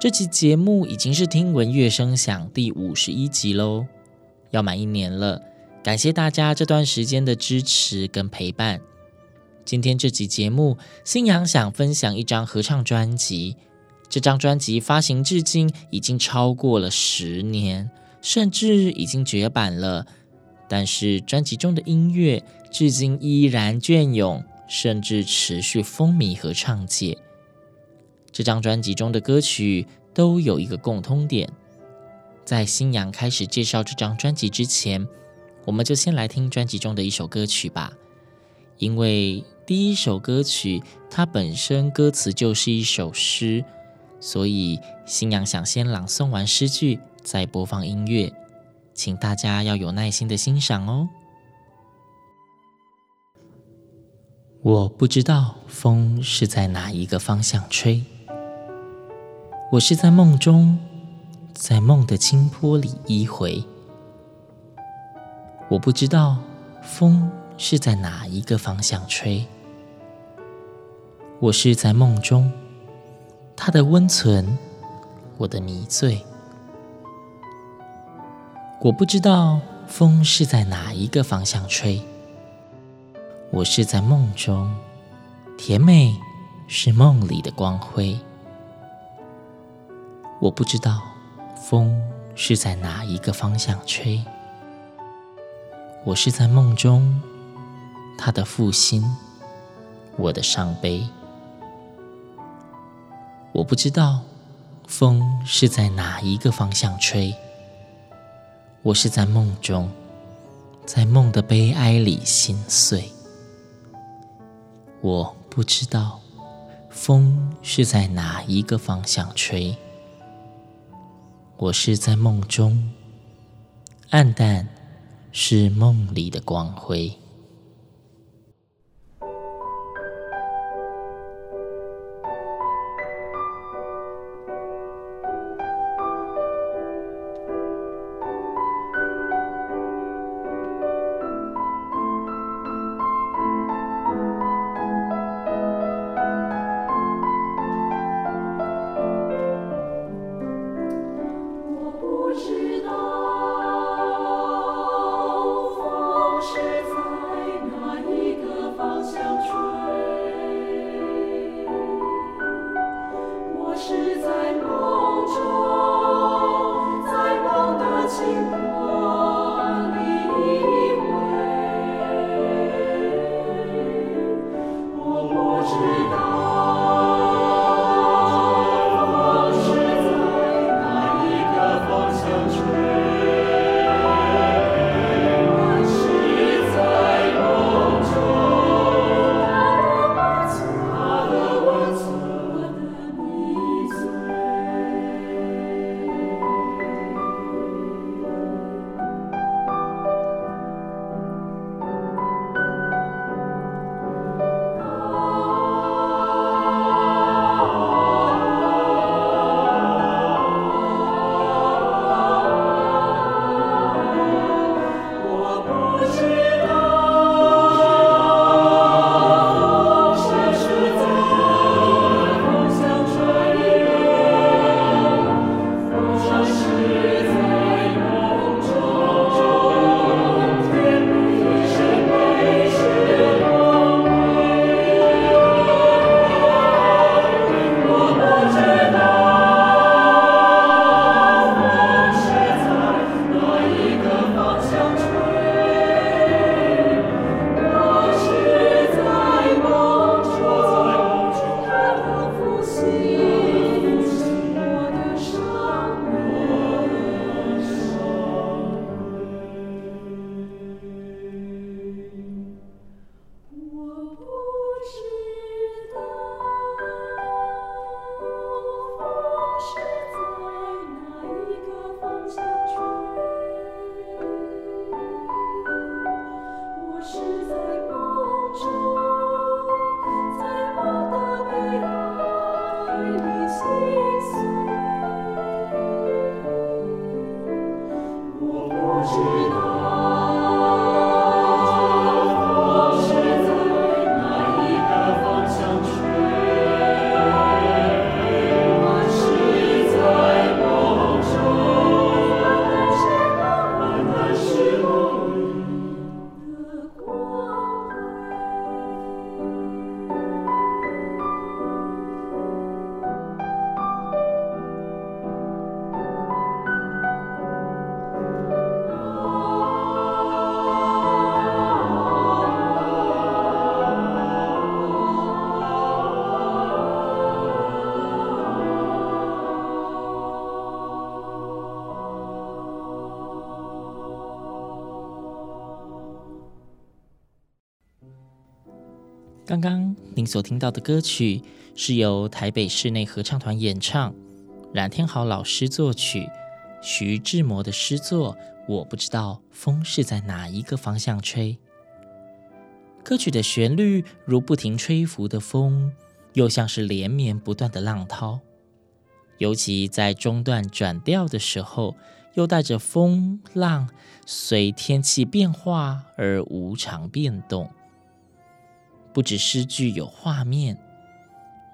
这期节目已经是听闻乐声响第五十一集喽，要满一年了，感谢大家这段时间的支持跟陪伴。今天这集节目，新阳想分享一张合唱专辑，这张专辑发行至今已经超过了十年，甚至已经绝版了。但是专辑中的音乐至今依然隽永，甚至持续风靡合唱界。这张专辑中的歌曲都有一个共通点，在新阳开始介绍这张专辑之前，我们就先来听专辑中的一首歌曲吧。因为第一首歌曲它本身歌词就是一首诗，所以新阳想先朗诵完诗句，再播放音乐。请大家要有耐心的欣赏哦。我不知道风是在哪一个方向吹，我是在梦中，在梦的清波里依回。我不知道风是在哪一个方向吹，我是在梦中，它的温存，我的迷醉。我不知道风是在哪一个方向吹，我是在梦中，甜美是梦里的光辉。我不知道风是在哪一个方向吹，我是在梦中，他的负心，我的伤悲。我不知道风是在哪一个方向吹。我是在梦中，在梦的悲哀里心碎。我不知道风是在哪一个方向吹。我是在梦中，暗淡是梦里的光辉。我是在刚刚您所听到的歌曲是由台北室内合唱团演唱，冉天豪老师作曲，徐志摩的诗作。我不知道风是在哪一个方向吹。歌曲的旋律如不停吹拂的风，又像是连绵不断的浪涛。尤其在中段转调的时候，又带着风浪，随天气变化而无常变动。不止诗句有画面，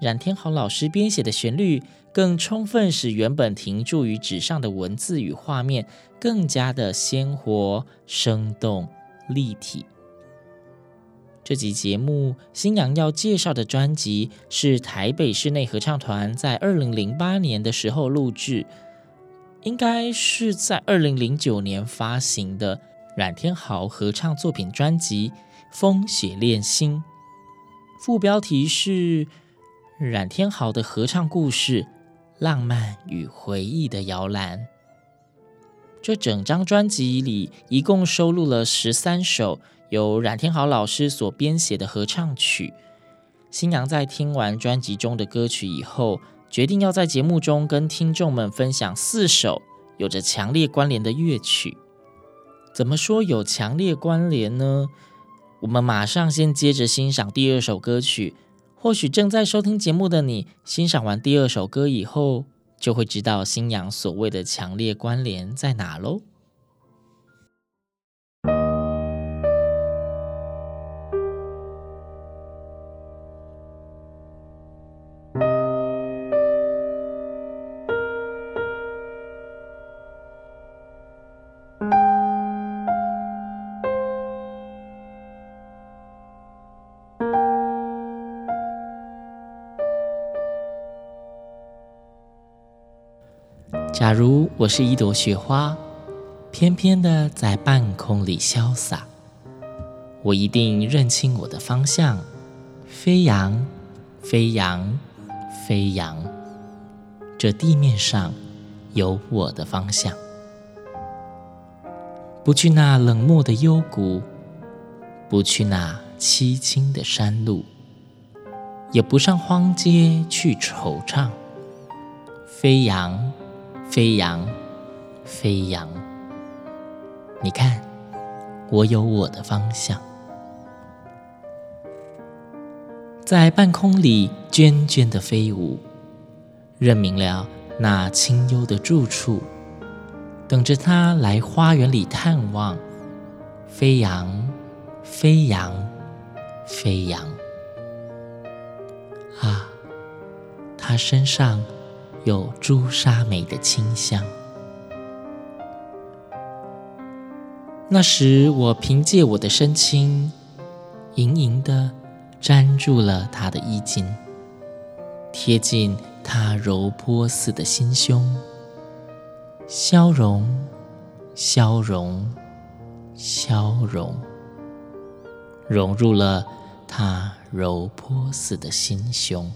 冉天豪老师编写的旋律更充分使原本停驻于纸上的文字与画面更加的鲜活、生动、立体。这集节目，星洋要介绍的专辑是台北室内合唱团在二零零八年的时候录制，应该是在二零零九年发行的冉天豪合唱作品专辑《风雪恋心》。副标题是冉天豪的合唱故事，浪漫与回忆的摇篮。这整张专辑里一共收录了十三首由冉天豪老师所编写的合唱曲。新娘在听完专辑中的歌曲以后，决定要在节目中跟听众们分享四首有着强烈关联的乐曲。怎么说有强烈关联呢？我们马上先接着欣赏第二首歌曲。或许正在收听节目的你，欣赏完第二首歌以后，就会知道新娘所谓的强烈关联在哪喽。假如我是一朵雪花，翩翩的在半空里潇洒，我一定认清我的方向，飞扬，飞扬，飞扬。这地面上有我的方向，不去那冷漠的幽谷，不去那凄清的山路，也不上荒街去惆怅，飞扬。飞扬，飞扬。你看，我有我的方向，在半空里涓涓的飞舞，认明了那清幽的住处，等着他来花园里探望。飞扬，飞扬，飞扬。啊，他身上。有朱砂梅的清香。那时，我凭借我的身轻，盈盈的粘住了他的衣襟，贴近他柔波似的心胸，消融，消融，消融，融入了他柔波似的心胸。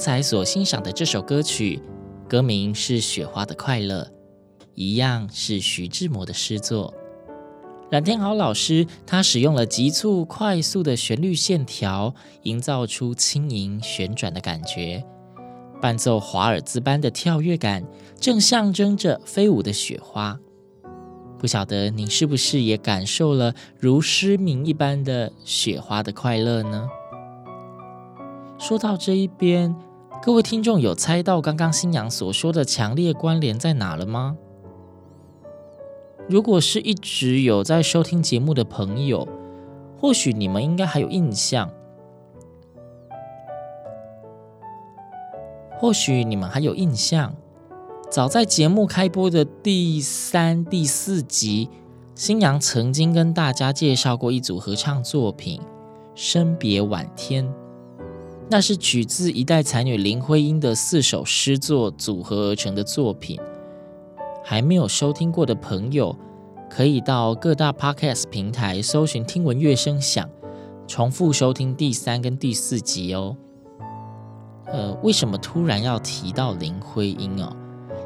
才所欣赏的这首歌曲，歌名是《雪花的快乐》，一样是徐志摩的诗作。冉天豪老师他使用了急促快速的旋律线条，营造出轻盈旋转的感觉，伴奏华尔兹般的跳跃感，正象征着飞舞的雪花。不晓得您是不是也感受了如诗名一般的雪花的快乐呢？说到这一边，各位听众有猜到刚刚新娘所说的强烈关联在哪了吗？如果是一直有在收听节目的朋友，或许你们应该还有印象，或许你们还有印象，早在节目开播的第三、第四集，新娘曾经跟大家介绍过一组合唱作品《生别晚天》。那是取自一代才女林徽因的四首诗作组合而成的作品。还没有收听过的朋友，可以到各大 Podcast 平台搜寻“听闻乐声响”，重复收听第三跟第四集哦。呃，为什么突然要提到林徽因哦？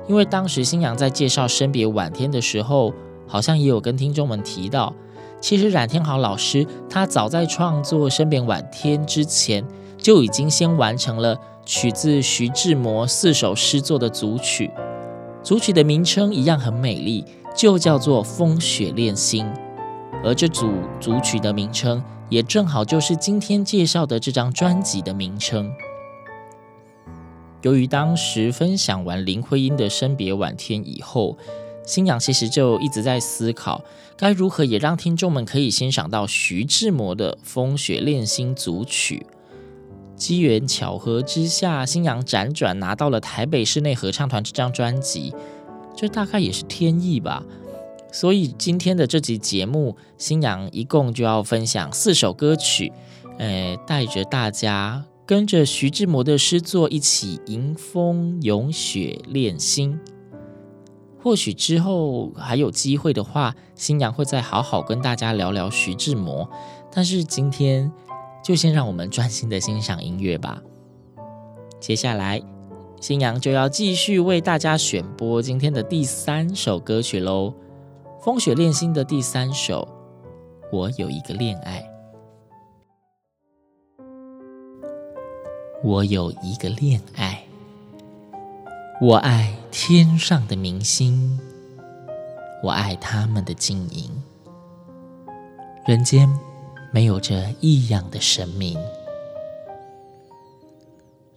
因为当时新娘在介绍《生别晚天》的时候，好像也有跟听众们提到，其实冉天豪老师他早在创作《生别晚天》之前。就已经先完成了取自徐志摩四首诗作的组曲，组曲的名称一样很美丽，就叫做《风雪恋心》，而这组组曲的名称也正好就是今天介绍的这张专辑的名称。由于当时分享完林徽因的《生别晚天》以后，星洋其实就一直在思考，该如何也让听众们可以欣赏到徐志摩的《风雪恋心》组曲。机缘巧合之下，星洋辗转拿到了台北室内合唱团这张专辑，这大概也是天意吧。所以今天的这集节目，星洋一共就要分享四首歌曲，呃，带着大家跟着徐志摩的诗作一起迎风咏雪恋心。或许之后还有机会的话，星洋会再好好跟大家聊聊徐志摩。但是今天。就先让我们专心的欣赏音乐吧。接下来，星洋就要继续为大家选播今天的第三首歌曲喽，《风雪恋心》的第三首《我有一个恋爱》。我有一个恋爱，我爱天上的明星，我爱他们的晶莹，人间。没有着异样的神明，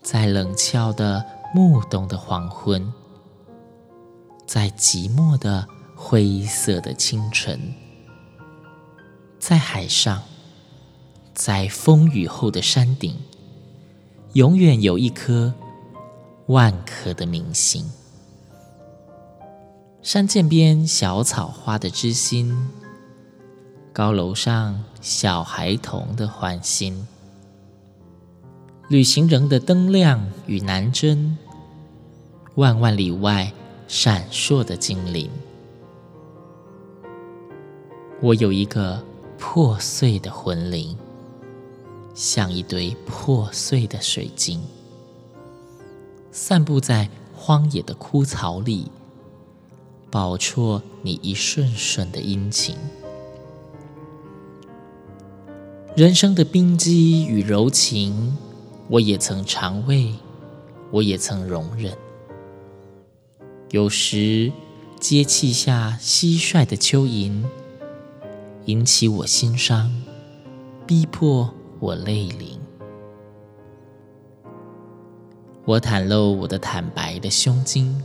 在冷峭的暮冬的黄昏，在寂寞的灰色的清晨，在海上，在风雨后的山顶，永远有一颗万颗的明星。山涧边小草花的知心。高楼上，小孩童的欢心；旅行人的灯亮与南针，万万里外闪烁的精灵。我有一个破碎的魂灵，像一堆破碎的水晶，散布在荒野的枯草里，饱啜你一瞬瞬的殷勤。人生的冰肌与柔情，我也曾尝味，我也曾容忍。有时接气下蟋蟀的蚯蚓，引起我心伤，逼迫我泪淋。我袒露我的坦白的胸襟，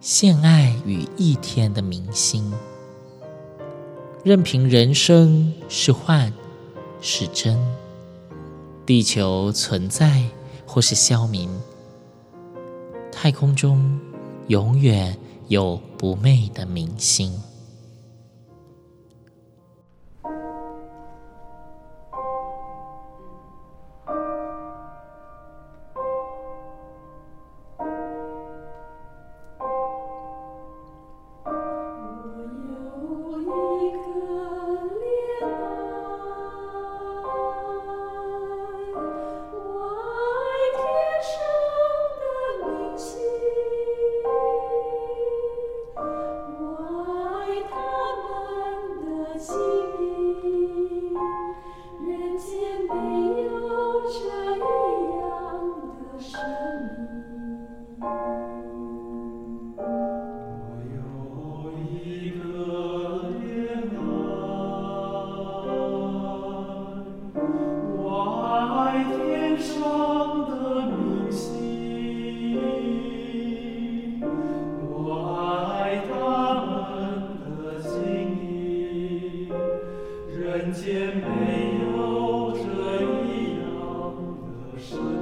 献爱与一天的明星，任凭人生是幻是真，地球存在或是消泯，太空中永远有不昧的明星。也没有这一样的神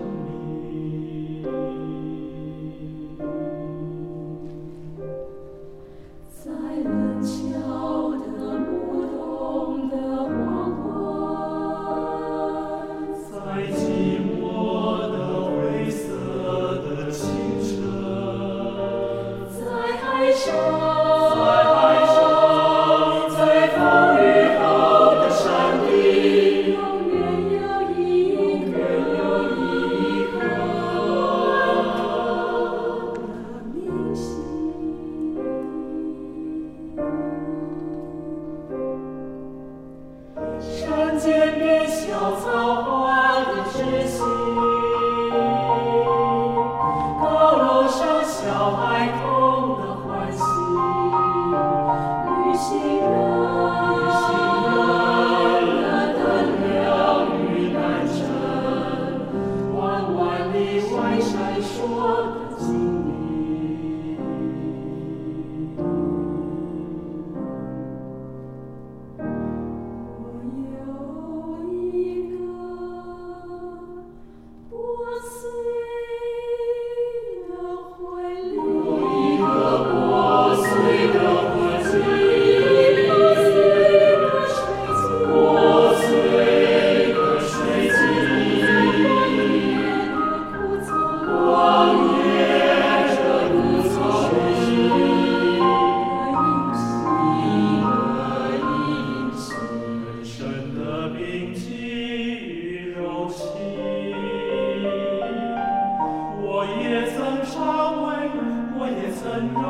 one.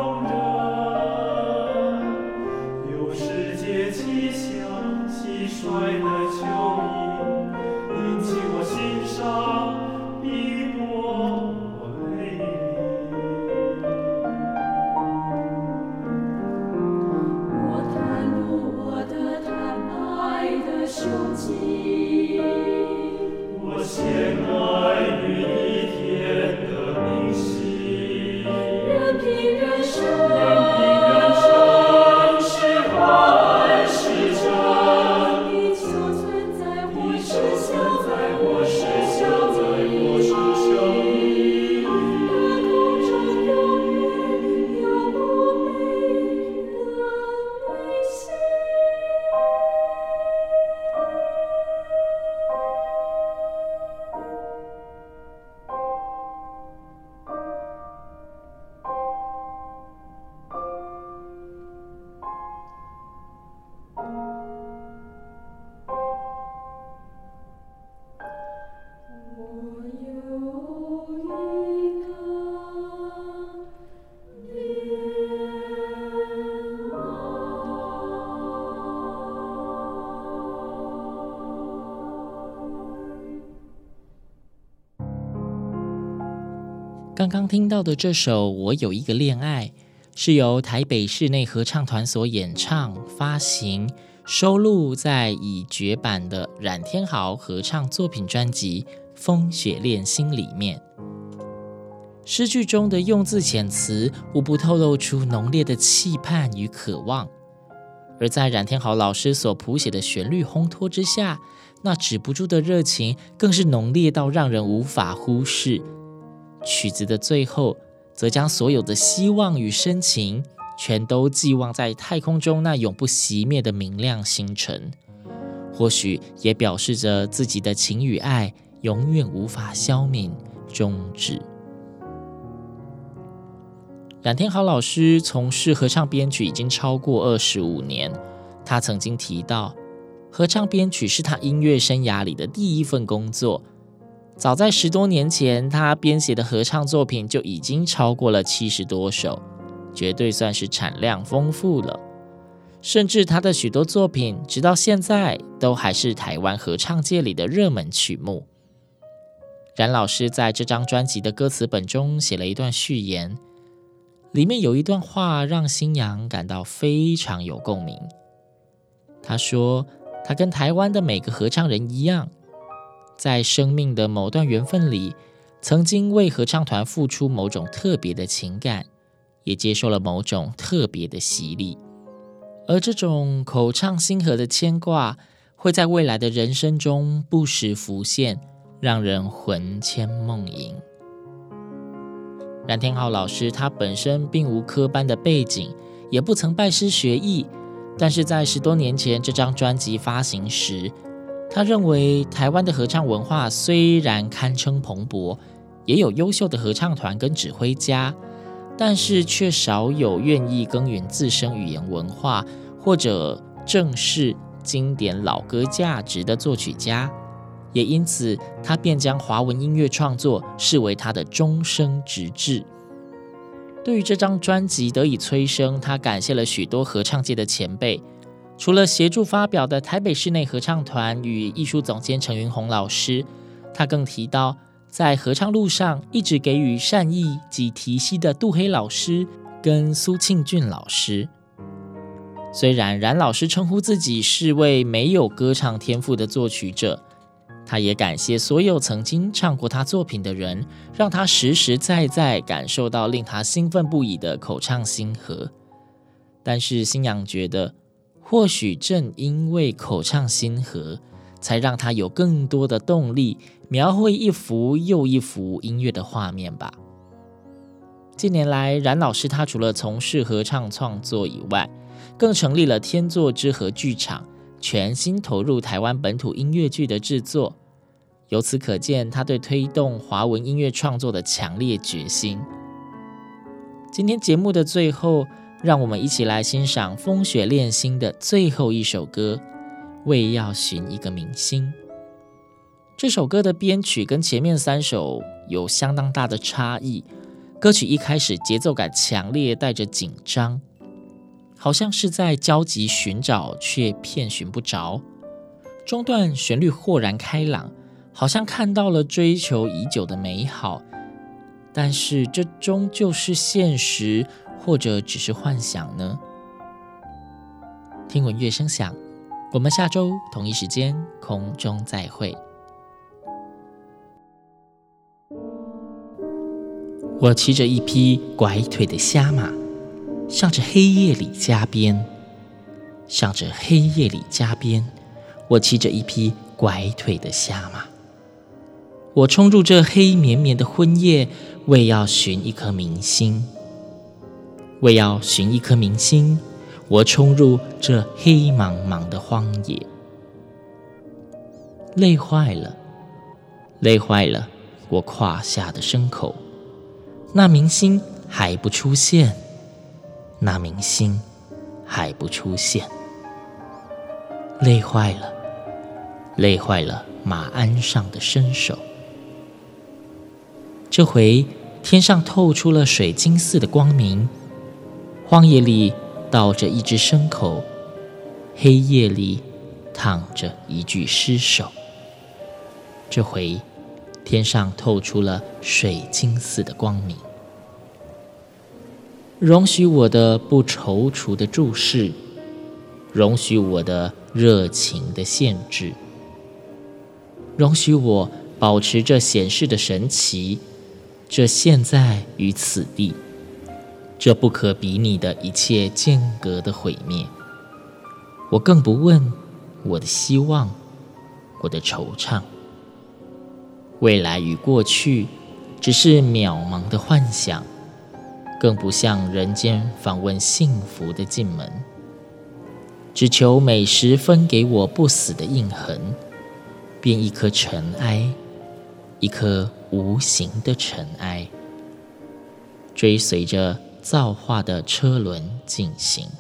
刚刚听到的这首《我有一个恋爱》，是由台北室内合唱团所演唱、发行、收录在已绝版的冉天豪合唱作品专辑《风雪恋心》里面。诗句中的用字遣词，无不透露出浓烈的期盼与渴望；而在冉天豪老师所谱写的旋律烘托之下，那止不住的热情，更是浓烈到让人无法忽视。曲子的最后，则将所有的希望与深情，全都寄望在太空中那永不熄灭的明亮星辰。或许也表示着自己的情与爱，永远无法消泯终止。冉天豪老师从事合唱编曲已经超过二十五年。他曾经提到，合唱编曲是他音乐生涯里的第一份工作。早在十多年前，他编写的合唱作品就已经超过了七十多首，绝对算是产量丰富了。甚至他的许多作品，直到现在都还是台湾合唱界里的热门曲目。冉老师在这张专辑的歌词本中写了一段序言。里面有一段话让新娘感到非常有共鸣。他说：“他跟台湾的每个合唱人一样，在生命的某段缘分里，曾经为合唱团付出某种特别的情感，也接受了某种特别的洗礼。而这种口唱心和的牵挂，会在未来的人生中不时浮现，让人魂牵梦萦。”冉天浩老师，他本身并无科班的背景，也不曾拜师学艺。但是在十多年前这张专辑发行时，他认为台湾的合唱文化虽然堪称蓬勃，也有优秀的合唱团跟指挥家，但是却少有愿意耕耘自身语言文化或者正视经典老歌价值的作曲家。也因此，他便将华文音乐创作视为他的终生职志。对于这张专辑得以催生，他感谢了许多合唱界的前辈，除了协助发表的台北室内合唱团与艺术总监陈云红老师，他更提到在合唱路上一直给予善意及提携的杜黑老师跟苏庆俊老师。虽然冉老师称呼自己是位没有歌唱天赋的作曲者。他也感谢所有曾经唱过他作品的人，让他实实在在感受到令他兴奋不已的口唱心和。但是星洋觉得，或许正因为口唱心和，才让他有更多的动力描绘一幅又一幅音乐的画面吧。近年来，冉老师他除了从事合唱创作以外，更成立了天作之合剧场。全心投入台湾本土音乐剧的制作，由此可见他对推动华文音乐创作的强烈决心。今天节目的最后，让我们一起来欣赏《风雪恋心》的最后一首歌《为要寻一个明星》。这首歌的编曲跟前面三首有相当大的差异。歌曲一开始节奏感强烈，带着紧张。好像是在焦急寻找，却遍寻不着。中段旋律豁然开朗，好像看到了追求已久的美好。但是这终究是现实，或者只是幻想呢？听闻乐声响，我们下周同一时间空中再会。我骑着一匹拐腿的瞎马。向着黑夜里加鞭，向着黑夜里加鞭，我骑着一匹拐腿的瞎马。我冲入这黑绵绵的昏夜，为要寻一颗明星。为要寻一颗明星，我冲入这黑茫茫的荒野。累坏了，累坏了我胯下的牲口。那明星还不出现。那明星还不出现，累坏了，累坏了马鞍上的身手。这回天上透出了水晶似的光明，荒野里倒着一只牲口，黑夜里躺着一具尸首。这回天上透出了水晶似的光明。容许我的不踌躇的注视，容许我的热情的限制，容许我保持着显示的神奇，这现在与此地，这不可比拟的一切间隔的毁灭。我更不问我的希望，我的惆怅，未来与过去只是渺茫的幻想。更不向人间访问幸福的进门，只求每时分给我不死的印痕，变一颗尘埃，一颗无形的尘埃，追随着造化的车轮进行。